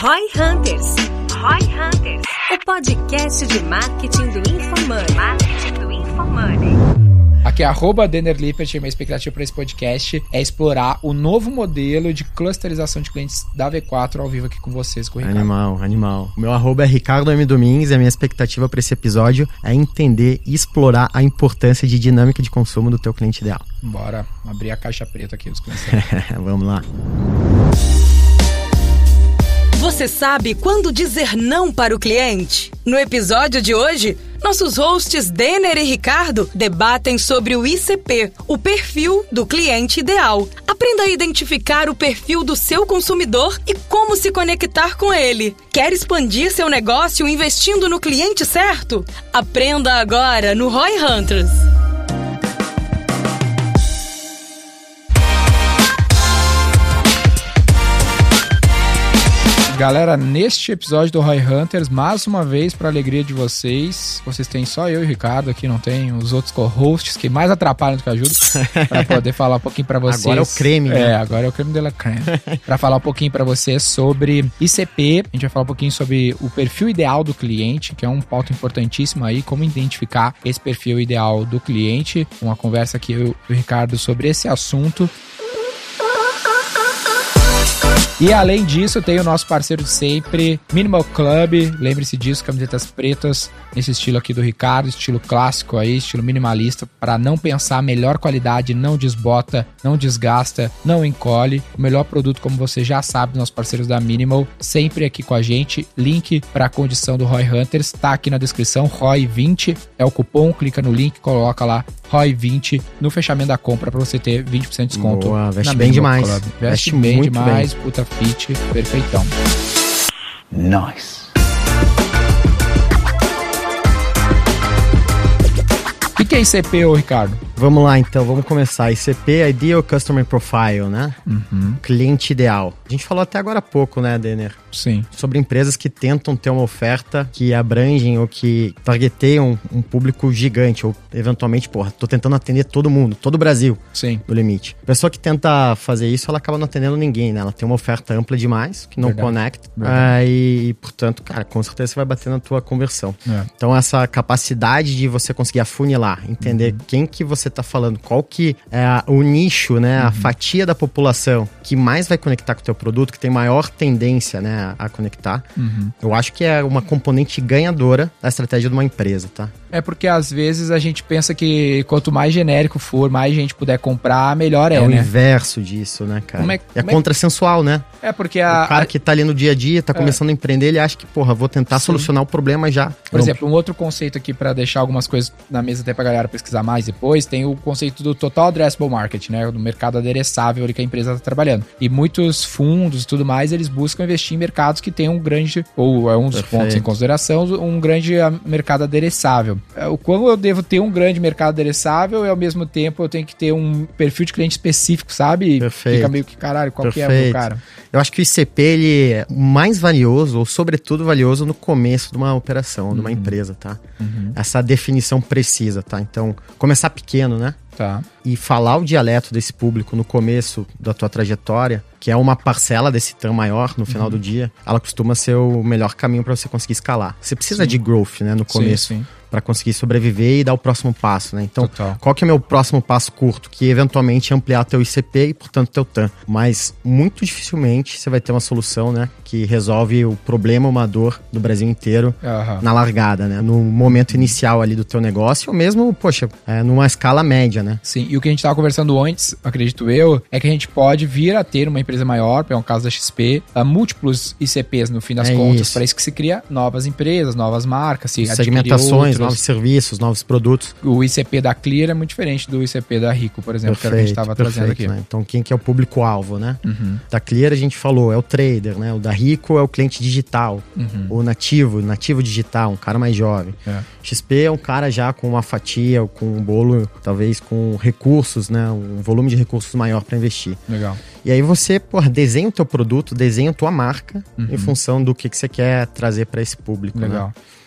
Roy Hunters. Roy Hunters. O podcast de marketing do InfoMoney. Marketing do InfoMoney. Aqui é arroba Denner Lippert e minha expectativa para esse podcast é explorar o novo modelo de clusterização de clientes da V4 ao vivo aqui com vocês, com o Ricardo. Animal, animal. O meu arroba é Ricardo M. Domingues e a minha expectativa para esse episódio é entender e explorar a importância de dinâmica de consumo do teu cliente ideal. Bora abrir a caixa preta aqui dos clientes. Vamos lá. Você sabe quando dizer não para o cliente? No episódio de hoje, nossos hosts Denner e Ricardo debatem sobre o ICP, o perfil do cliente ideal. Aprenda a identificar o perfil do seu consumidor e como se conectar com ele. Quer expandir seu negócio investindo no cliente certo? Aprenda agora no Roy Hunters. Galera, neste episódio do Roy Hunters, mais uma vez, para alegria de vocês, vocês têm só eu e o Ricardo aqui, não tem os outros co-hosts que mais atrapalham do que ajudam, para poder falar um pouquinho para vocês. Agora é o creme, né? É, agora é o creme de la creme. para falar um pouquinho para vocês sobre ICP, a gente vai falar um pouquinho sobre o perfil ideal do cliente, que é um ponto importantíssimo aí, como identificar esse perfil ideal do cliente. Uma conversa aqui eu e o Ricardo sobre esse assunto. E além disso, tem o nosso parceiro sempre, Minimal Club. Lembre-se disso, camisetas pretas, nesse estilo aqui do Ricardo, estilo clássico aí, estilo minimalista, para não pensar melhor qualidade, não desbota, não desgasta, não encolhe. O melhor produto, como você já sabe, nossos parceiros da Minimal, sempre aqui com a gente. Link para a condição do Roy Hunters está aqui na descrição. Roy20 é o cupom, clica no link, coloca lá ROI20 no fechamento da compra para você ter 20% de desconto. Boa, veste bem demais. Club. Veste, veste bem demais, bem. puta fit, perfeitão. Nice. O que é ICP, ô Ricardo? Vamos lá então, vamos começar. ICP, Ideal Customer Profile, né? Uhum. Cliente ideal. A gente falou até agora há pouco, né, Denner? Sim. Sobre empresas que tentam ter uma oferta que abrangem ou que targeteiam um público gigante, ou eventualmente, porra, tô tentando atender todo mundo, todo o Brasil. Sim. No limite. A pessoa que tenta fazer isso, ela acaba não atendendo ninguém, né? Ela tem uma oferta ampla demais, que não Verdade. conecta. Verdade. Aí, portanto, cara, com certeza você vai bater na tua conversão. É. Então, essa capacidade de você conseguir afunilar, entender Uhum. quem que você tá falando, qual que é o nicho, né, Uhum. a fatia da população que mais vai conectar com o teu produto, que tem maior tendência, né, a conectar. Uhum. Eu acho que é uma componente ganhadora da estratégia de uma empresa, tá? É porque às vezes a gente pensa que quanto mais genérico for, mais gente puder comprar, melhor é, É, o né? inverso disso, né, cara? Como é- é como é- contrassensual, né? É porque a, o cara que tá ali no dia a dia, tá começando a empreender, ele acha que, porra, vou tentar Sim. solucionar o problema já. Por exemplo, um outro conceito aqui para deixar algumas coisas na mesa até pra galera pesquisar mais depois, tem o conceito do total addressable market, né, do mercado adereçável ali que a empresa está trabalhando. E muitos fundos e tudo mais, eles buscam investir em mercados que tem um grande ou é um dos Perfeito. pontos em consideração, um grande ah, mercado adereçável. É, O quão eu devo ter um grande mercado adereçável e ao mesmo tempo eu tenho que ter um perfil de cliente específico, sabe? Perfeito. Fica meio que caralho, qual que é o Perfeito. cara? Eu acho que o ICP ele é mais valioso, ou sobretudo valioso, no começo de uma operação, de uma empresa, tá? Essa definição precisa, tá? Então, começar pequeno, né? Tá. E falar o dialeto desse público no começo da tua trajetória, que é uma parcela desse TAM maior no final do dia, ela costuma ser o melhor caminho para você conseguir escalar. Você precisa de growth, né, no começo. sim. Para conseguir sobreviver e dar o próximo passo, né? Então, Total. qual que é o meu próximo passo curto? Que eventualmente é ampliar teu ICP e, portanto, teu TAM. Mas muito dificilmente você vai ter uma solução, né? Que resolve o problema, uma dor do Brasil inteiro Aham. na largada, né? No momento inicial ali do teu negócio, ou mesmo, poxa, é, numa escala média, né? Sim, e o que a gente estava conversando antes, acredito eu, é que a gente pode vir a ter uma empresa maior, é um caso da XP, a múltiplos ICPs no fim das É contas, para isso que se cria novas empresas, novas marcas, se Segmentações, novos serviços, novos produtos. O ICP da Clear é muito diferente do ICP da Rico, por exemplo, que era o que a gente estava trazendo aqui. né? Então, quem que é o público-alvo, né? Uhum. Da Clear a gente falou, é o trader, né? O da Rico é o cliente digital, Uhum. o nativo, nativo digital, um cara mais jovem. É. XP é um cara já com uma fatia, com um bolo, talvez com recursos, né? Um volume de recursos maior para investir. Legal. E aí você, porra, desenha o teu produto, desenha a tua marca Uhum. em função do que, que você quer trazer para esse público, né?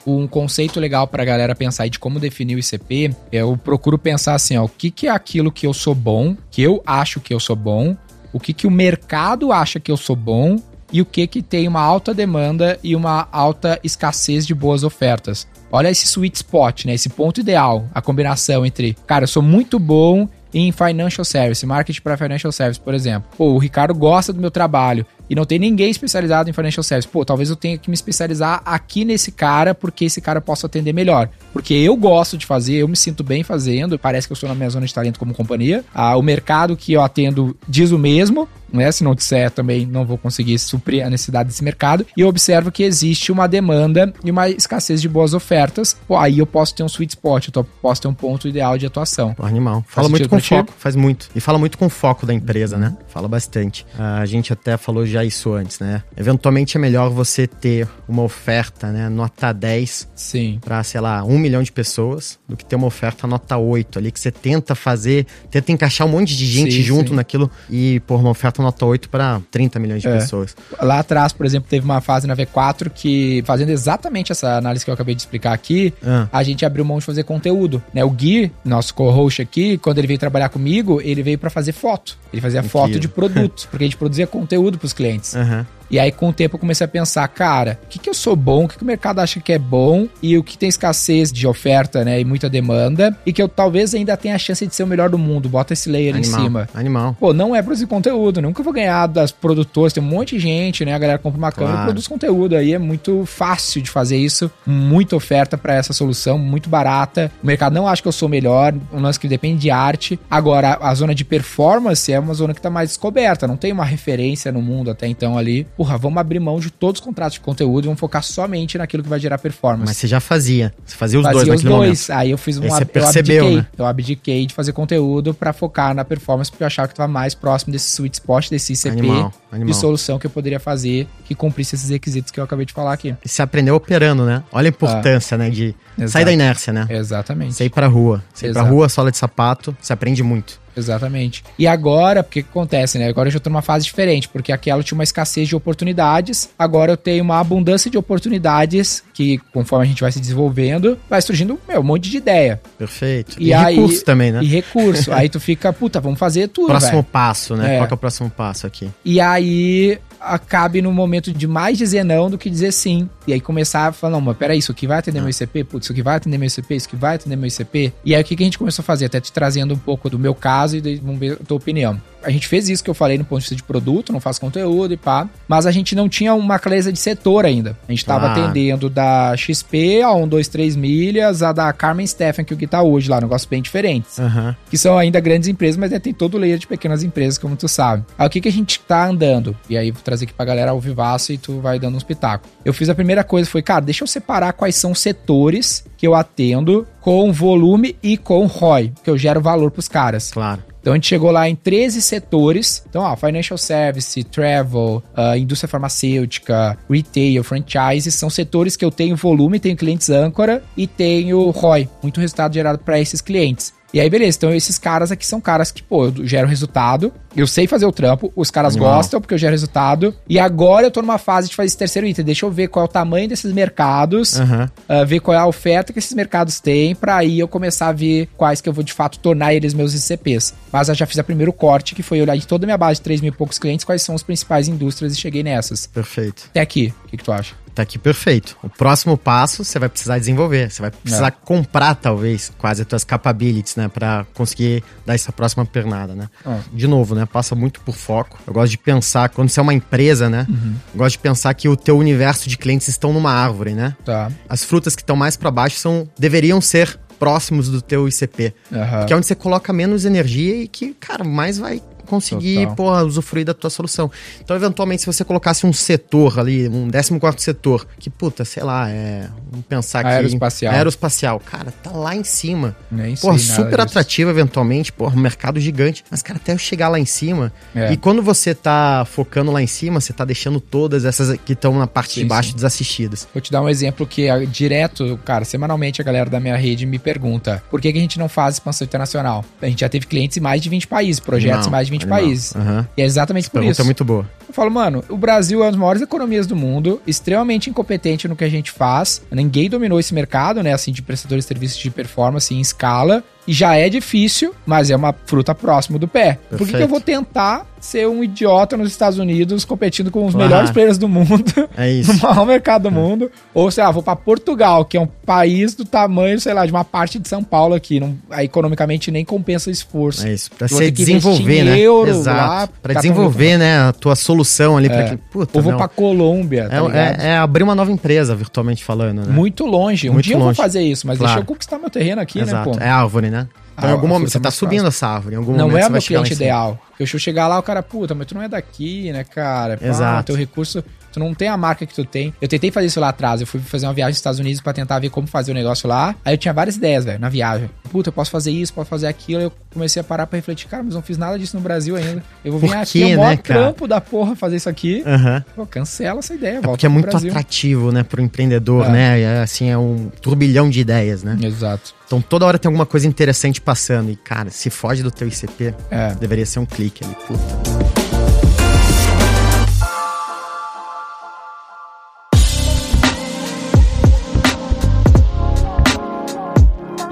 Um conceito legal pra galera pensar de como definir o ICP, eu procuro pensar assim, ó, o que, que é aquilo que eu sou bom, que eu acho que eu sou bom, o que, que o mercado acha que eu sou bom e o que que tem uma alta demanda e uma alta escassez de boas ofertas. Olha esse sweet spot, né? Esse ponto ideal, a combinação entre, cara, eu sou muito bom em financial service, marketing para financial service, por exemplo. Pô, o Ricardo gosta do meu trabalho e não tem ninguém especializado em financial service. Pô, talvez eu tenha que me especializar aqui nesse cara porque esse cara possa atender melhor. Porque eu gosto de fazer, eu me sinto bem fazendo, parece que eu estou na minha zona de talento como companhia. Ah, o mercado que eu atendo diz o mesmo, né? Se não disser, também não vou conseguir suprir a necessidade desse mercado. E eu observo que existe uma demanda e uma escassez de boas ofertas. Pô, aí eu posso ter um sweet spot, eu posso ter um ponto ideal de atuação. Animal. Fala muito com foco, faz muito. E fala muito com foco da empresa, né? Fala bastante. A gente até falou já isso antes, né? Eventualmente é melhor você ter uma oferta, né? Nota 10. Sim. Pra, sei lá, um milhão de pessoas, do que ter uma oferta nota 8 ali, que você tenta fazer, tenta encaixar um monte de gente sim, junto sim. naquilo e pôr uma oferta nota 8 para 30 milhões de é. pessoas. Lá atrás, por exemplo, teve uma fase na V4 que, fazendo exatamente essa análise que eu acabei de explicar aqui, ah. a gente abriu mão de fazer conteúdo. Né? O Gui, nosso co-host aqui, quando ele veio trabalhar comigo, ele veio para fazer foto. Ele fazia foto de produto, porque a gente produzia conteúdo para os clientes. Uhum. E aí, com o tempo, eu comecei a pensar, cara, o que, que eu sou bom, o que, que o mercado acha que é bom e o que tem escassez de oferta, né? E muita demanda, e que eu talvez ainda tenha a chance de ser o melhor do mundo. Bota esse layer animal, em cima. Animal. Pô, não é produzir conteúdo. Nunca vou ganhar das produtoras. Tem um monte de gente, né? A galera compra uma câmera claro. e produz conteúdo. Aí é muito fácil de fazer isso. Muita oferta para essa solução, muito barata. O mercado não acha que eu sou melhor. Um lance que depende de arte. Agora, a zona de performance é uma zona que tá mais descoberta. Não tem uma referência no mundo até então ali. Porra, vamos abrir mão de todos os contratos de conteúdo e vamos focar somente naquilo que vai gerar performance. Mas você já fazia. Você fazia os fazia dois os dois. Momento. Aí eu fiz um você percebeu, eu abdiquei, né? eu abdiquei de fazer conteúdo para focar na performance porque eu achava que estava mais próximo desse sweet spot, desse ICP animal, animal. de solução que eu poderia fazer que cumprisse esses requisitos que eu acabei de falar aqui. E você aprendeu operando, né? Olha a importância, ah, né? De exato. sair da inércia, né? Exatamente. Você ir pra rua. Você ir pra rua, sola de sapato, você aprende muito. Exatamente. E agora, o que, que acontece, né? Agora eu já tô numa fase diferente, porque aquela tinha uma escassez de oportunidades, agora eu tenho uma abundância de oportunidades que, conforme a gente vai se desenvolvendo, vai surgindo meu, um monte de ideia. Perfeito. E, e aí, recurso também, né? E recurso. aí tu fica, puta, vamos fazer tudo. Próximo véio. passo, né? É. Qual é o próximo passo aqui? E aí acabe no momento de mais dizer não do que dizer sim. E aí começar a falar, não, mas peraí, isso aqui vai atender meu ICP? Putz, isso aqui vai atender meu ICP? Isso aqui vai atender meu ICP? E aí o que, que a gente começou a fazer? Até te trazendo um pouco do meu caso e vamos ver a tua opinião a gente fez isso que eu falei no ponto de vista de produto, não faz conteúdo e pá, mas a gente não tinha uma clareza de setor ainda. A gente estava ah. atendendo da XP a 1, 2, 3 milhas, a da Carmen Steffen, que o que tá hoje lá, negócios bem diferentes. Uhum. Que são ainda grandes empresas, mas né, tem todo o layer de pequenas empresas, como tu sabe. Aí o que, que a gente tá andando? E aí vou trazer aqui pra galera ao vivaço e tu vai dando uns pitacos. Eu fiz a primeira coisa, foi, cara, deixa eu separar quais são os setores que eu atendo com volume e com ROI, que eu gero valor pros caras. Claro. Então a gente chegou lá em 13 setores. Então, ó, financial service, travel, uh, indústria farmacêutica, retail, franchise, são setores que eu tenho volume, tenho clientes âncora e tenho ROI, muito resultado gerado para esses clientes. E aí, beleza. Então, esses caras aqui são caras que, pô, eu gero resultado. Eu sei fazer o trampo. Os caras Animal. gostam porque eu gero resultado. E agora eu tô numa fase de fazer esse terceiro item. Deixa eu ver qual é o tamanho desses mercados. Uhum. Uh, ver qual é a oferta que esses mercados têm. Pra aí eu começar a ver quais que eu vou, de fato, tornar eles meus ICPs. Mas eu já fiz o primeiro corte, que foi olhar de toda a minha base de 3 mil e poucos clientes, quais são as principais indústrias e cheguei nessas. Perfeito. Até aqui. O que, que tu acha? Tá aqui perfeito. O próximo passo você vai precisar desenvolver. Você vai precisar é. comprar, talvez, quase as tuas capabilities, né? Pra conseguir dar essa próxima pernada, né? É. De novo, né? Passa muito por foco. Eu gosto de pensar, quando você é uma empresa, né? Uhum. Eu gosto de pensar que o teu universo de clientes estão numa árvore, né? Tá. As frutas que estão mais para baixo são deveriam ser próximos do teu ICP. Uhum. Que é onde você coloca menos energia e que, cara, mais vai conseguir, porra, usufruir da tua solução. Então, eventualmente, se você colocasse um setor ali, um 14 setor, que, puta, sei lá, é. Vamos pensar que. Aeroespacial. Aeroespacial. Cara, tá lá em cima. Nem porra, super atrativo, eventualmente, porra, um mercado gigante. Mas, cara, até eu chegar lá em cima. É. E quando você tá focando lá em cima, você tá deixando todas essas que estão na parte sim, de baixo sim. desassistidas. Vou te dar um exemplo que é direto, cara, semanalmente a galera da minha rede me pergunta por que, que a gente não faz expansão internacional? A gente já teve clientes em mais de 20 países, projetos não, em mais de 20 animal. países. Uhum. E é exatamente Essa por isso. é muito boa. Eu falo, mano, o Brasil é uma das maiores economias do mundo, extremamente incompetente no que a gente faz. Ninguém dominou esse mercado, né, assim, de prestadores de serviços de performance em escala. E já é difícil, mas é uma fruta próximo do pé. Por que, que eu Perfeito. vou tentar ser um idiota nos Estados Unidos competindo com os melhores players do mundo? É isso. no maior mercado do mundo. Ou, sei lá, vou pra Portugal, que é um país do tamanho, sei lá, de uma parte de São Paulo aqui. Não, economicamente nem compensa esforço. É isso, vou você desenvolver, né? euro lá, Exato. Pra ficar desenvolver, né, a tua solução ali pra É. que. Puta, Ou vou pra Colômbia, tá é, é, é abrir uma nova empresa, virtualmente falando, né? Muito longe. Um Muito dia eu vou longe. fazer isso, mas Claro. deixa eu conquistar meu terreno aqui, Exato. né, pô? É árvore, né? Então, Ah, em algum momento, fruta você tá subindo essa árvore. Em algum Não momento é você o meu cliente ideal. Porque se eu chegar lá, o cara, puta, mas tu não é daqui, né, cara? Pá, Exato. Teu recurso, tu não tem a marca que tu tem. Eu tentei fazer isso lá atrás. Eu fui fazer uma viagem nos Estados Unidos pra tentar ver como fazer o negócio lá. Aí eu tinha várias ideias, velho, na viagem. Puta, eu posso fazer isso, posso fazer aquilo. Eu comecei a parar pra refletir, cara, mas não fiz nada disso no Brasil ainda. Eu vou vir aqui, é o maior né, trampo da porra fazer isso aqui. Aham. Pô, cancela essa ideia, É volta porque é muito Brasil. atrativo, né, pro empreendedor, É. né? É, assim, é um turbilhão de ideias, né? Exato. Então toda hora tem alguma coisa interessante passando. E, cara, se foge do teu ICP, É. deveria ser um clique ali. Puta.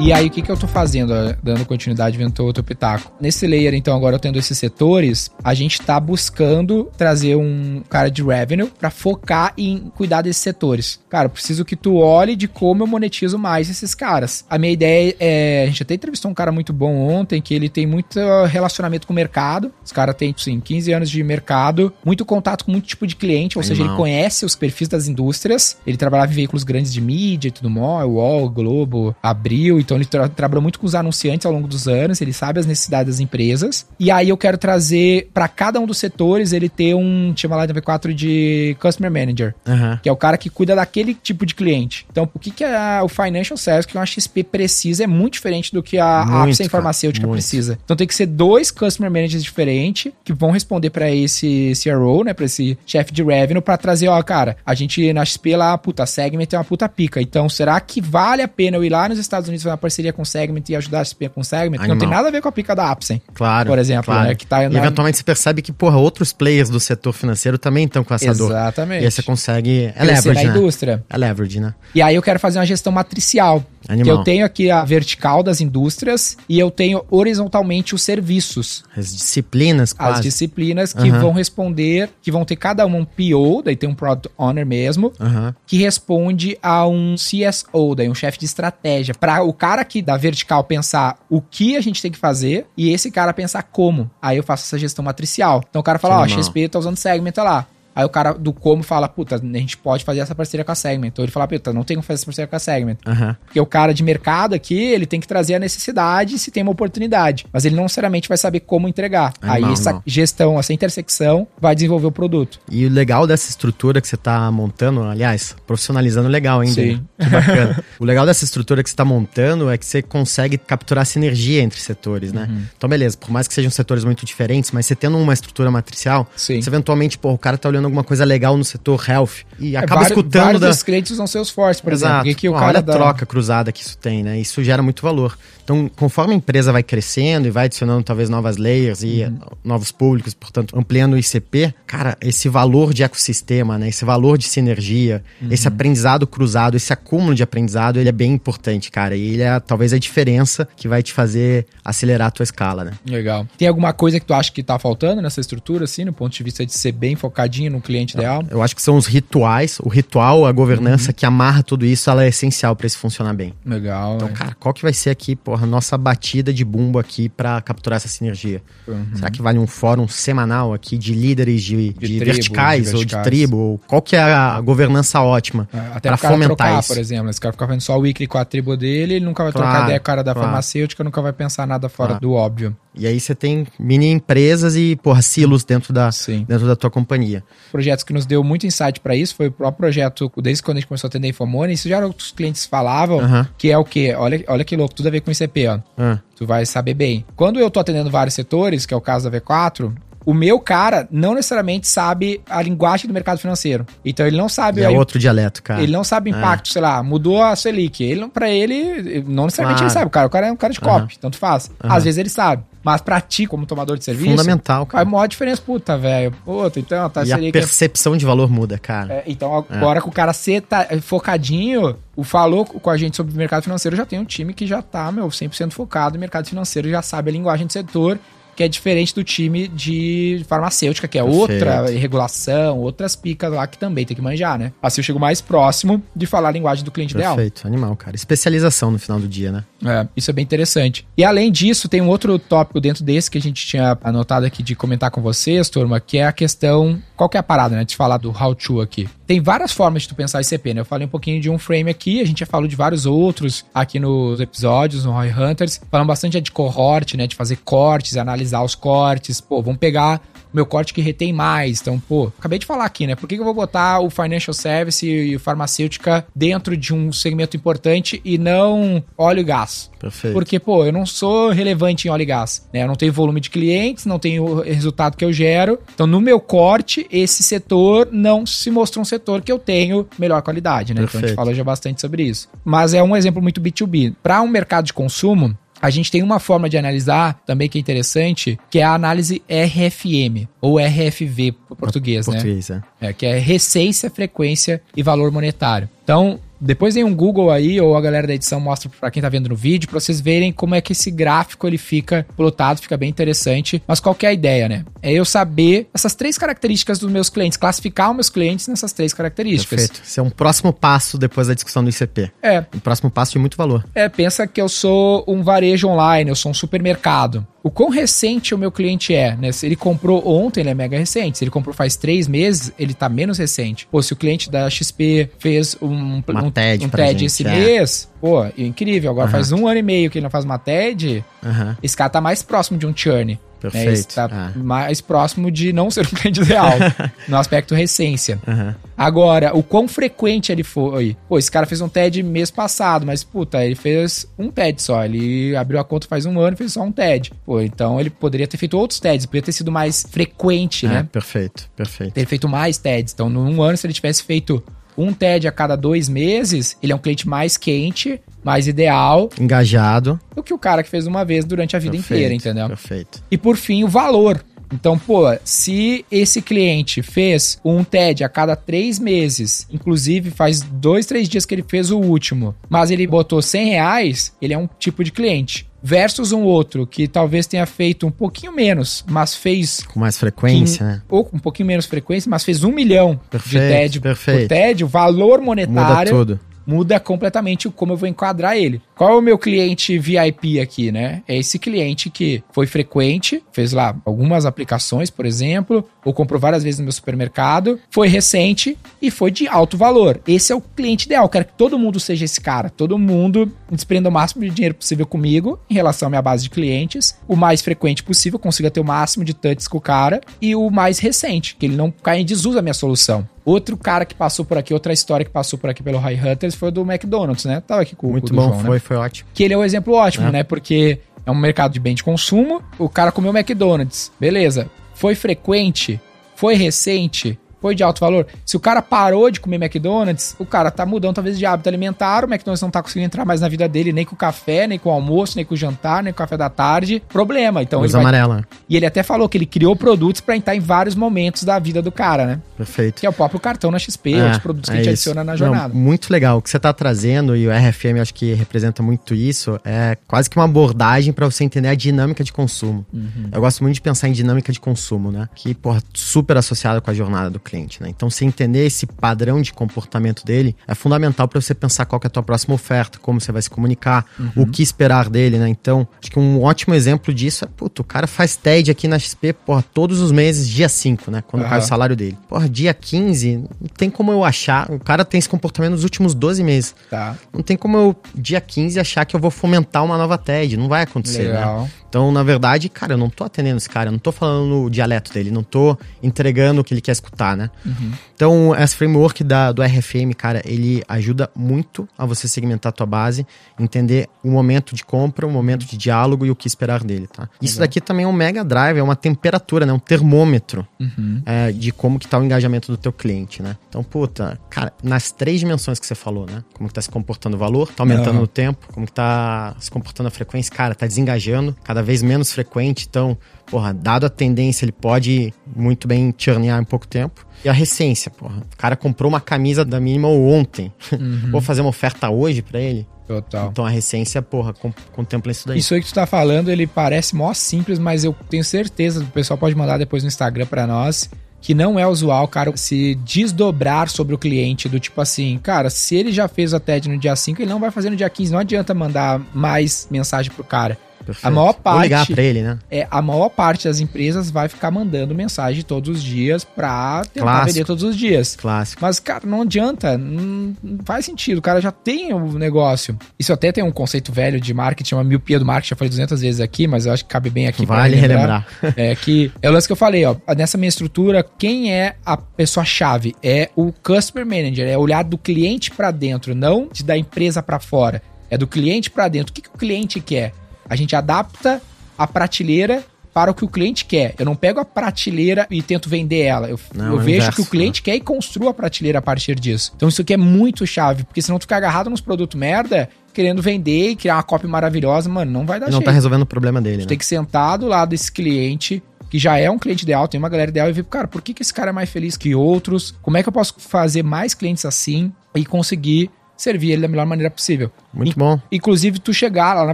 E aí, o que, que eu tô fazendo, ó, dando continuidade, vendo outro pitaco? Nesse layer, então, agora eu tendo esses setores, a gente tá buscando trazer um cara de revenue pra focar em cuidar desses setores. Cara, eu preciso que tu olhe de como eu monetizo mais esses caras. A minha ideia é. A gente até entrevistou um cara muito bom ontem, que ele tem muito relacionamento com o mercado. Os caras têm, sim, 15 anos de mercado, muito contato com muito tipo de cliente, ou seja, ele Animal. conhece os perfis das indústrias. Ele trabalhava em veículos grandes de mídia e tudo mais, UOL, Globo, Abril. Então ele tra trabalhou muito com os anunciantes ao longo dos anos, ele sabe as necessidades das empresas. E aí eu quero trazer para cada um dos setores ele ter um, chama lá de V4 de Customer Manager, Aham. que é o cara que cuida daquele tipo de cliente. Então, o que, que é o Financial Service que uma XP precisa é muito diferente do que a Muito, cara, farmacêutica muito. precisa. Então tem que ser dois Customer Managers diferentes que vão responder para esse CRO, né, para esse chefe de revenue para trazer, ó, cara, a gente na XP lá, puta, Segment é uma puta pica. Então, será que vale a pena eu ir lá nos Estados Unidos fazer uma parceria com Segment e ajudar a XP com Segment? Não Animal. tem nada a ver com a pica da Apsen. Claro. Por exemplo, claro. né, que tá E na- eventualmente você percebe que, porra, outros players do setor financeiro também estão com essa dor. Exatamente. E aí você consegue. É leverage, né? indústria. É leverage, né? E aí eu quero fazer uma gestão matricial. Animal. Que eu tenho aqui a vertical das indústrias e eu tenho horizontalmente os serviços. As disciplinas, As quase. disciplinas que Aham. vão responder, que vão ter cada uma um PO, daí tem um Product Owner mesmo, Aham. que responde a um CSO, daí um chefe de estratégia, para o cara aqui da vertical pensar o que a gente tem que fazer e esse cara pensar como. Aí eu faço essa gestão matricial. Então o cara fala, ó, animal. XP tá usando Segment lá. Aí o cara do como fala, puta, a gente pode fazer essa parceria com a Segment. Ou ele fala, puta, não tem como fazer essa parceria com a Segment. Aham. Porque o cara de mercado aqui, ele tem que trazer a necessidade se tem uma oportunidade. Mas ele não necessariamente vai saber como entregar. Aí essa não. gestão, essa intersecção, vai desenvolver o produto. E o legal dessa estrutura que você tá montando, aliás, profissionalizando legal ainda. Sim. Que bacana. o legal dessa estrutura que você tá montando é que você consegue capturar sinergia entre setores, né? Uhum. Então, beleza, por mais que sejam setores muito diferentes, mas você tendo uma estrutura matricial, Sim. você eventualmente, pô, o cara tá olhando alguma coisa legal no setor health e É, acaba vários- escutando vários da. dos clientes usam Salesforce, por exemplo. Exato. Que, que o Pô, cara olha a da- troca cruzada que isso tem, né? Isso gera muito valor. Então, conforme a empresa vai crescendo e vai adicionando talvez novas layers e Uhum. novos públicos, portanto, ampliando o ICP, cara, esse valor de ecossistema, né? Esse valor de sinergia, Uhum. esse aprendizado cruzado, esse acúmulo de aprendizado, ele é bem importante, cara. E ele é talvez a diferença que vai te fazer acelerar a tua escala, né? Legal. Tem alguma coisa que tu acha que tá faltando nessa estrutura, assim, no ponto de vista de ser bem focadinho no cliente ideal? Eu acho que são os rituais, o ritual, a Uhum. governança que amarra tudo isso, ela é essencial para isso funcionar bem. Legal. Então, é. cara, qual que vai ser aqui, porra, a nossa batida de bumbo aqui pra capturar essa sinergia? Uhum. Será que vale um fórum semanal aqui de líderes de, de tribo, verticais de ou de verticais. tribo? Ou qual que é a governança ótima É, cara fomentar trocar, isso? por exemplo. Esse cara ficar fazendo só o weekly com a tribo dele, ele nunca vai trocar Claro, ideia com o cara da claro. farmacêutica, nunca vai pensar nada fora Claro. do óbvio. E aí você tem mini empresas e, porra, silos dentro da, Sim. dentro da tua companhia. Projetos que nos deu muito insight para isso foi o próprio projeto, desde quando a gente começou a atender Infomone, isso já outros clientes falavam, Aham. que é o quê? Olha, olha que louco, tudo a ver com ICP, ó. Ah, Tu vai saber bem. Quando eu tô atendendo vários setores, que é o caso da V4, o meu cara não necessariamente sabe a linguagem do mercado financeiro. Então ele não sabe é a outro dialeto, cara. Ele não sabe o impacto, sei lá, mudou a Selic. Ele, pra ele, não necessariamente Claro. ele sabe. O cara, o cara é um cara de copy, tanto faz. Aham. Às vezes ele sabe. Mas pra ti, como tomador de serviço... Fundamental, cara. Faz maior diferença, puta, velho. Puta, então... Tá, e a percepção que... de valor muda, cara. É, então, agora é. que o cara ser tá focadinho, o falou com a gente sobre o mercado financeiro, já tem um time que já tá, meu, 100% focado no mercado financeiro, já sabe a linguagem do setor que é diferente do time de farmacêutica, que é Perfeito. outra regulação, outras picas lá que também tem que manjar, né? Assim eu chego mais próximo de falar a linguagem do cliente Perfeito. ideal. Perfeito, animal, cara. Especialização no final do dia, né? É, isso é bem interessante. E além disso, tem um outro tópico dentro desse que a gente tinha anotado aqui de comentar com vocês, turma, que é a questão. Qual que é a parada, né? De falar do how to aqui. Tem várias formas de tu pensar ICP, né? Eu falei um pouquinho de um frame aqui, a gente já falou de vários outros aqui nos episódios, no Roy Hunters. Falando bastante de cohort, né? De fazer cortes, analisar os cortes. Pô, vamos pegar meu corte que retém mais. Então, pô, acabei de falar aqui, né? Por que, que eu vou botar o financial service e o farmacêutica dentro de um segmento importante e não óleo e gás? Perfeito. Porque, pô, eu não sou relevante em óleo e gás, né? Eu não tenho volume de clientes, não tenho o resultado que eu gero. Então, no meu corte, esse setor não se mostra um setor que eu tenho melhor qualidade, né? Perfeito. Então, a gente falou já bastante sobre isso. Mas é um exemplo muito B2B. Para um mercado de consumo, a gente tem uma forma de analisar também que é interessante, que é a análise RFM, ou RFV por português, né? Português, é. é. Que é receita, frequência e valor monetário. Então, depois tem um Google aí, ou a galera da edição mostra para quem tá vendo no vídeo, para vocês verem como é que esse gráfico ele fica plotado, fica bem interessante. Mas qual que é a ideia, né? É eu saber essas três características dos meus clientes, classificar os meus clientes nessas três características. Perfeito. Isso é um próximo passo depois da discussão do ICP. É. Um próximo passo de muito valor. É, pensa que eu sou um varejo online, eu sou um supermercado o quão recente o meu cliente é, né? Se ele comprou ontem, ele é mega recente. Se ele comprou faz três meses, ele tá menos recente. Pô, se o cliente da XP fez um, uma um, TED, um TED esse é. mês, pô, incrível. Agora uhum. faz um ano e meio que ele não faz uma TED, uhum. esse cara tá mais próximo de um churn. Perfeito. Né? Está ah. mais próximo de não ser um cliente real, no aspecto recência. Uhum. Agora, o quão frequente ele foi? Pô, esse cara fez um TED mês passado, mas puta, ele fez um TED só. Ele abriu a conta faz um ano e fez só um TED. Pô, então ele poderia ter feito outros TEDs, poderia ter sido mais frequente, é, né? Perfeito, perfeito. Ter feito mais TEDs. Então, num ano, se ele tivesse feito um TED a cada dois meses, ele é um cliente mais quente, mais ideal. Engajado. Do que o cara que fez uma vez durante a vida perfeito, inteira, entendeu? Perfeito. E por fim, o valor. Então, pô, se esse cliente fez um TED a cada três meses, inclusive faz dois, três dias que ele fez o último, mas ele botou 100 reais, ele é um tipo de cliente versus um outro que talvez tenha feito um pouquinho menos, mas fez. Com mais frequência, né? Ou com um pouquinho menos frequência, mas fez um milhão perfeito, de TED perfeito. por TED, o valor monetário. Muda tudo muda completamente como eu vou enquadrar ele. Qual é o meu cliente VIP aqui, né? É esse cliente que foi frequente, fez lá algumas aplicações, por exemplo, ou comprou várias vezes no meu supermercado, foi recente e foi de alto valor. Esse é o cliente ideal. Eu quero que todo mundo seja esse cara. Todo mundo desprenda o máximo de dinheiro possível comigo em relação à minha base de clientes. O mais frequente possível, consiga ter o máximo de touches com o cara. E o mais recente, que ele não caia em desuso a minha solução. Outro cara que passou por aqui, outra história que passou por aqui pelo High Hunters foi do McDonald's, né? Tava aqui com, Muito com o bom, João, foi, né? foi ótimo. Que ele é um exemplo ótimo, é. né? Porque é um mercado de bem de consumo, o cara comeu McDonald's, beleza. Foi frequente, foi recente, foi de alto valor. Se o cara parou de comer McDonald's, o cara tá mudando talvez de hábito alimentar, o McDonald's não tá conseguindo entrar mais na vida dele, nem com o café, nem com o almoço, nem com o jantar, nem com o café da tarde. Problema. Então Luz ele vai... amarela. E ele até falou que ele criou produtos para entrar em vários momentos da vida do cara, né? Perfeito. Que é o próprio cartão na XP, é, outros produtos que é a gente isso. adiciona na jornada. Não, muito legal. O que você tá trazendo, e o RFM acho que representa muito isso, é quase que uma abordagem para você entender a dinâmica de consumo. Uhum. Eu gosto muito de pensar em dinâmica de consumo, né? Que, porra, super associada com a jornada do cliente, né? Então, você entender esse padrão de comportamento dele é fundamental para você pensar qual é a tua próxima oferta, como você vai se comunicar, uhum. o que esperar dele, né? Então, acho que um ótimo exemplo disso é, puto, o cara faz TED aqui na XP, porra, todos os meses, dia 5, né? Quando uhum. cai o salário dele. Porra, dia 15, não tem como eu achar, o cara tem esse comportamento nos últimos 12 meses. Tá. Não tem como eu, dia 15, achar que eu vou fomentar uma nova TED, não vai acontecer, né? Legal. né? Então, na verdade, cara, eu não tô atendendo esse cara, eu não tô falando o dialeto dele, não tô entregando o que ele quer escutar, né? Uhum. Então, esse framework da, do RFM, cara, ele ajuda muito a você segmentar a tua base, entender o momento de compra, o momento de diálogo e o que esperar dele, tá? Isso daqui também é um mega drive, é uma temperatura, né? Um termômetro uhum. é, de como que tá o engajamento do teu cliente, né? Então, puta, cara, nas três dimensões que você falou, né? Como que tá se comportando o valor, tá aumentando uhum. no tempo, como que tá se comportando a frequência, cara, tá desengajando, cada cada vez menos frequente, então, porra, dado a tendência, ele pode muito bem churnear em pouco tempo. E a recência, porra. O cara comprou uma camisa da Minimal ontem. Uhum. Vou fazer uma oferta hoje para ele? Total. Então a recência, porra, contempla isso daí. Isso aí que tu tá falando, ele parece mó simples, mas eu tenho certeza, o pessoal pode mandar depois no Instagram para nós, que não é usual, cara, se desdobrar sobre o cliente, do tipo assim, cara, se ele já fez a TED no dia 5, ele não vai fazer no dia 15, não adianta mandar mais mensagem pro cara. Perfeito. A maior parte. Vou ligar pra ele, né? É, a maior parte das empresas vai ficar mandando mensagem todos os dias pra tentar Clássico. vender todos os dias. Clássico. Mas, cara, não adianta. Não faz sentido. O cara já tem o negócio. Isso até tem um conceito velho de marketing, uma miopia do marketing. Já falei 200 vezes aqui, mas eu acho que cabe bem aqui Vale relembrar. É que é o lance que eu falei, ó. Nessa minha estrutura, quem é a pessoa-chave? É o customer manager, é olhar do cliente pra dentro, não de da empresa pra fora. É do cliente pra dentro. O que, que o cliente quer? A gente adapta a prateleira para o que o cliente quer. Eu não pego a prateleira e tento vender ela. Eu, Não, eu é o vejo inverso, que o cliente quer e construo a prateleira a partir disso. Então isso aqui é muito chave, porque senão tu fica agarrado nos produtos merda, querendo vender e criar uma cópia maravilhosa, mano, não vai dar não jeito. tá resolvendo o problema dele, Tu né? tem que sentar do lado desse cliente, que já é um cliente ideal, tem uma galera ideal, e ver, cara, por que, que esse cara é mais feliz que outros? Como é que eu posso fazer mais clientes assim e conseguir servir ele da melhor maneira possível? Muito bom. Inclusive, tu chegar lá na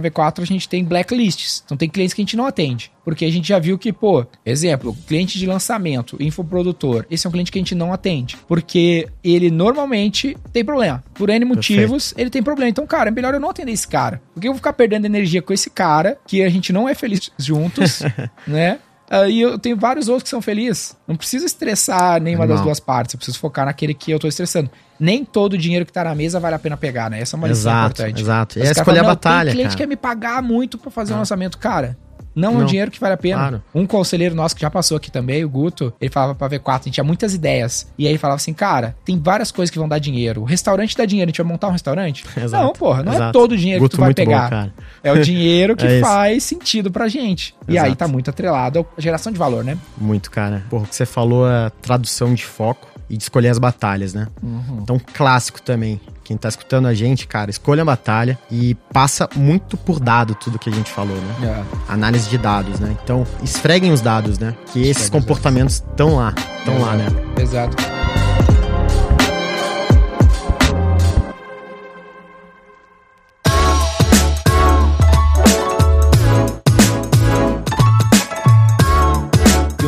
V4, a gente tem blacklists. Então, tem clientes que a gente não atende. Porque a gente já viu que, pô, exemplo, cliente de lançamento, infoprodutor, esse é um cliente que a gente não atende. Porque ele normalmente tem problema. Por N motivos, ele tem problema. Então, cara, é melhor eu não atender esse cara. Porque eu vou ficar perdendo energia com esse cara, que a gente não é feliz juntos, né? Ah, e eu tenho vários outros que são felizes. Não preciso estressar nenhuma das Animal. duas partes. Eu preciso focar naquele que eu tô estressando. Nem todo o dinheiro que tá na mesa vale a pena pegar, né? Essa é uma lição Exato, importante. exato. E é escolher a falam, "Não, batalha, Tem cliente cara. quer me pagar muito pra fazer um Ah. lançamento. Cara, não, é um Não. dinheiro que vale a pena. Claro. Um conselheiro nosso que já passou aqui também, o Guto, ele falava pra V4, a gente tinha muitas ideias. E aí ele falava assim, cara, tem várias coisas que vão dar dinheiro. O restaurante dá dinheiro, a gente vai montar um restaurante? Exato, Não, porra, não é exato. todo o dinheiro Guto que tu vai bom, pegar. cara. é o dinheiro que É faz sentido pra gente. E aí Exato. tá muito atrelado à geração de valor, né? Muito, cara. Porra, o que você falou é tradução de foco e de escolher as batalhas, né? Uhum. Então, clássico também. Quem tá escutando a gente, cara, escolha a batalha e passa muito por dado tudo que a gente falou, né? Análise de dados, né? Então, esfreguem os dados, né? Que esses Esfreguem os comportamentos estão lá. Estão lá, né? Exato.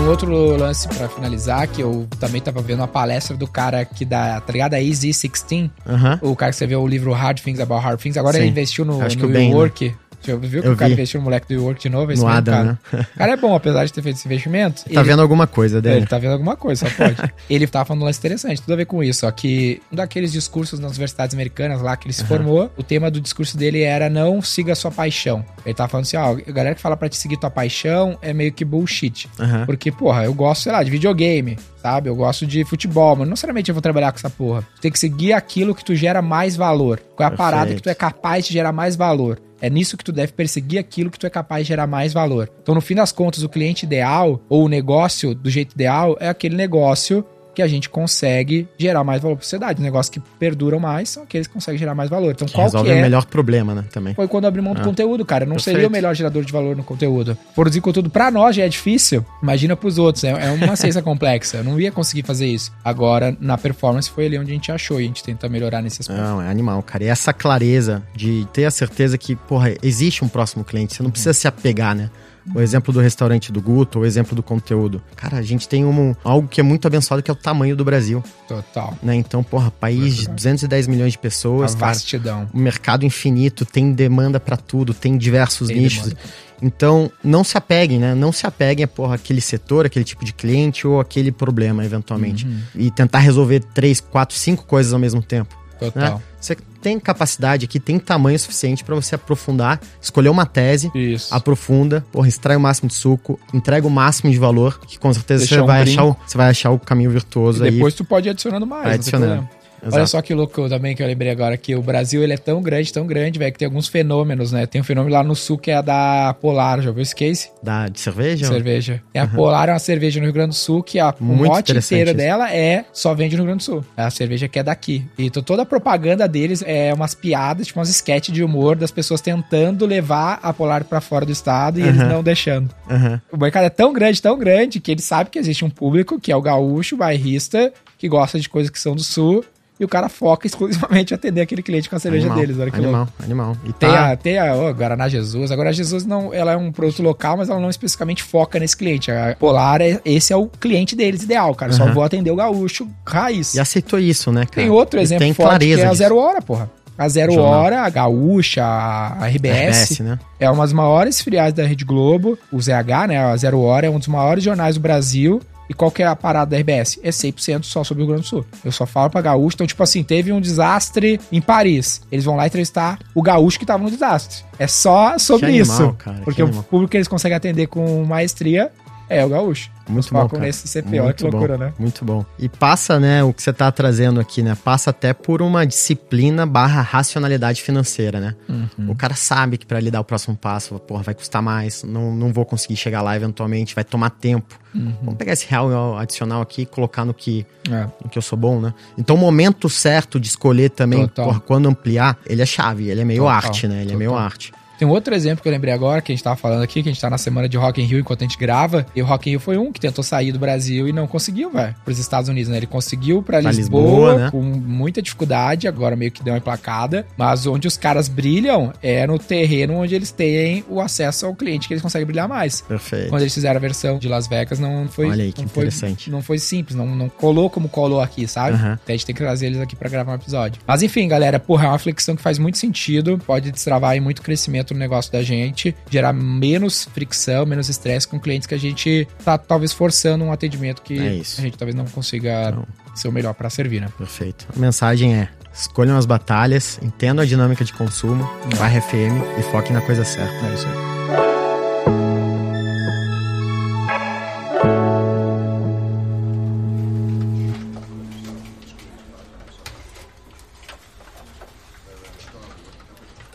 Um outro lance pra finalizar, que eu também tava vendo uma palestra do cara que dá, tá ligado? A Easy 16, Aham. o cara que escreveu o livro Hard Things About Hard Things, agora Sim. ele investiu no, Acho que no o Ben, né? Você viu que Eu o cara vi. investiu no moleque do WeWork de novo? Esse No Adam, cara. né? O cara é bom, apesar de ter feito esse investimento. Tá vendo alguma coisa dele. Ele tá vendo alguma coisa, só pode. ele tava falando um lance interessante, tudo a ver com isso. Ó, que um daqueles discursos nas universidades americanas lá que ele se formou, o tema do discurso dele era não siga sua paixão. Ele tava falando assim, ó, a galera que fala pra te seguir tua paixão é meio que bullshit. Aham. Porque, porra, eu gosto, sei lá, de videogame, sabe? Eu gosto de futebol, mas não necessariamente eu vou trabalhar com essa porra. Tu tem que seguir aquilo que tu gera mais valor. Qual é a Perfeito. parada que tu é capaz de gerar mais valor? É nisso que tu deve perseguir aquilo que tu é capaz de gerar mais valor. Então, no fim das contas, o cliente ideal ou o negócio do jeito ideal é aquele negócio que a gente consegue gerar mais valor para a sociedade. Os negócios que perduram mais são aqueles que conseguem gerar mais valor. Então, Que qual resolve que é o melhor problema, né? Também. foi quando abri mão do Ah. conteúdo, cara. Não Perfeito. seria o melhor gerador de valor no conteúdo. Produzir conteúdo pra nós já é difícil, imagina pros outros. É, é uma ciência complexa. Eu não ia conseguir fazer isso. Agora, na performance, foi ali onde a gente achou e a gente tenta melhorar nesse aspecto. Não, é animal, cara. E essa clareza de ter a certeza que, porra, existe um próximo cliente. Você não precisa se apegar, né? O exemplo do restaurante do Guto, o exemplo do conteúdo. Cara, a gente tem um, algo que é muito abençoado, que é o tamanho do Brasil, Total. né? Então, porra, país de 210 milhões de A pessoas, cara. vastidão. Um mercado infinito, tem demanda pra tudo, tem diversos Tem nichos. demanda. Então, não se apeguem, né? Não se apeguem a, porra, aquele setor, aquele tipo de cliente ou aquele problema, eventualmente. Uhum. E tentar resolver três, quatro, cinco coisas ao mesmo tempo. Total. Né? Você tem capacidade aqui, tem tamanho suficiente pra você aprofundar, escolher uma tese, Isso. aprofunda, porra, extrai o máximo de suco, entrega o máximo de valor, que com certeza você um vai, brinco. achar o, você vai achar o caminho virtuoso E aí. depois tu pode ir adicionando mais. Vai adicionando. Problema. Olha Exato. só que louco também que eu lembrei agora, que o Brasil ele é tão grande, tão grande, velho, que tem alguns fenômenos, né? Tem um fenômeno lá no sul que é a da Polar, já ouviu esse case? Da, de cerveja? Cerveja. É a Polar é uma cerveja no Rio Grande do Sul que a, Muito mote inteiro isso. dela é só vende no Rio Grande do Sul. É a cerveja que é daqui. E toda a propaganda deles é umas piadas, tipo umas sketches de humor das pessoas tentando levar a Polar pra fora do estado e eles não deixando. Aham. O mercado é tão grande, tão grande, que ele sabe que existe um público, que é o gaúcho, o bairrista, que gosta de coisas que são do sul, e o cara foca exclusivamente em atender aquele cliente com a cerveja Animal, deles. Olha que animal, louco. animal. E Tem tá, a, tem a ó, Guaraná Jesus. Agora, a Jesus não, ela é um produto local, mas ela não especificamente foca nesse cliente. A Polar, é, esse é o cliente deles ideal, cara. Só Aham. vou atender o gaúcho raiz. e aceitou isso, né, cara? Tem outro E exemplo tem forte que é a. Zero Hora, porra. A Zero Jornal. Hora, a Gaúcha, a RBS, RBS, né? é uma das maiores filiais da Rede Globo. O ZH, né? A Zero Hora é um dos maiores jornais do Brasil. E qual que é a parada da RBS? É 100% só sobre o Rio Grande do Sul. Eu só falo pra gaúcho. Então, tipo assim, teve um desastre em Paris. Eles vão lá entrevistar o gaúcho que tava no desastre. É só sobre animal, isso. cara, que porque o público que eles conseguem atender com maestria é o gaúcho. Muito bom, cara. nesse CP. Olha que Muito loucura, bom, né? Muito bom. E passa, né, o que você tá trazendo aqui, né? Passa até por uma disciplina barra racionalidade financeira, né? Uhum. O cara sabe que pra ele dar o próximo passo, porra, vai custar mais, não, não vou conseguir chegar lá eventualmente, vai tomar tempo. Uhum. Vamos pegar esse real adicional aqui e colocar no que, É. no que eu sou bom, né? Então o momento certo de escolher também, Total. porra, quando ampliar, ele é chave, ele é meio Total, arte, né? Ele é meio total. arte. Tem um outro exemplo que eu lembrei agora, que a gente tava falando aqui, que a gente tá na semana de Rock in Rio enquanto a gente grava. E o Rock in Rio foi um que tentou sair do Brasil e não conseguiu, velho, pros Estados Unidos, né? Ele conseguiu pra Pra Lisboa, Lisboa, né? com muita dificuldade, agora meio que deu uma emplacada. Mas onde os caras brilham é no terreno onde eles têm o acesso ao cliente, que eles conseguem brilhar mais. Perfeito. Quando eles fizeram a versão de Las Vegas, não foi. Olha aí, que não foi, interessante. não foi simples, não, não colou como colou aqui, sabe? Então a gente tem que trazer eles aqui pra gravar um episódio. Mas enfim, galera, porra, é uma flexão que faz muito sentido, pode destravar aí muito crescimento no negócio da gente, gerar menos fricção, menos estresse com clientes que a gente tá talvez forçando um atendimento que É a gente talvez não consiga Não. ser o melhor pra servir, né? Perfeito. A mensagem é: escolham as batalhas, entendam a dinâmica de consumo, barra FM e foquem na coisa certa. É isso aí.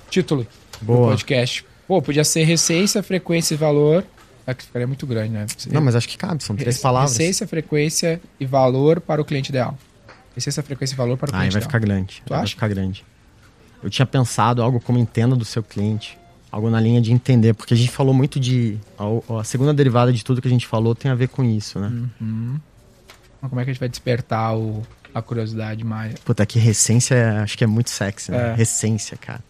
Título do Boa. podcast. Pô, podia ser receita, frequência e valor. É que ficaria muito grande, né? Não, mas acho que cabe, são três Rece- palavras. Receita, frequência e valor para o cliente ideal. Receita, frequência e valor para o Aí cliente vai ideal. ficar grande. Tu vai ficar grande. Eu tinha pensado algo como entenda do seu cliente. Algo na linha de entender, porque a gente falou muito de. A, a segunda derivada de tudo que a gente falou tem a ver com isso, né? Uhum. Mas como é que a gente vai despertar o, a curiosidade mais? Puta, que recência é- acho que é muito sexy, né? É. Recência, cara.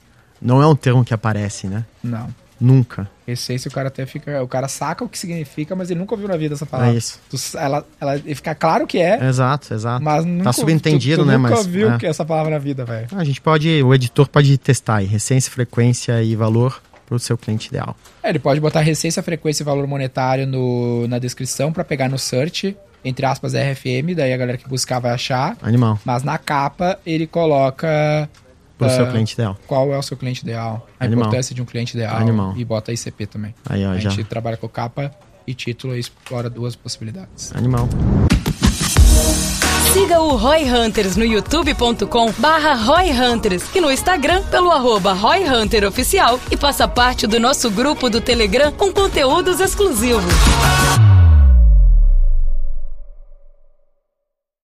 Não é um termo que aparece, né? Não. Nunca. Receita, o cara até fica. O cara saca o que significa, mas ele nunca ouviu na vida essa palavra. É isso. Tu- ela, ela fica claro que é, Exato, exato. mas nunca. tá subentendido, tu, tu né? nunca Mas. ouviu é. que essa palavra na vida, velho. A gente pode. O editor pode testar aí. Recência, frequência e valor pro seu cliente ideal. É, ele pode botar receita, frequência e valor monetário no, na descrição pra pegar no search, entre aspas, RFM, daí a galera que buscar vai achar. Animal. Mas na capa ele coloca Pro Ah, seu cliente ideal. qual é o seu cliente ideal, a Animal. importância de um cliente ideal Animal. e bota ICP também. Aí, ó, a já. gente trabalha com capa e título e explora duas possibilidades. Animal. Siga o Roy Hunters no youtube.com barra Roy Hunters e no Instagram pelo arroba Roy Hunter Oficial e faça parte do nosso grupo do Telegram com conteúdos exclusivos.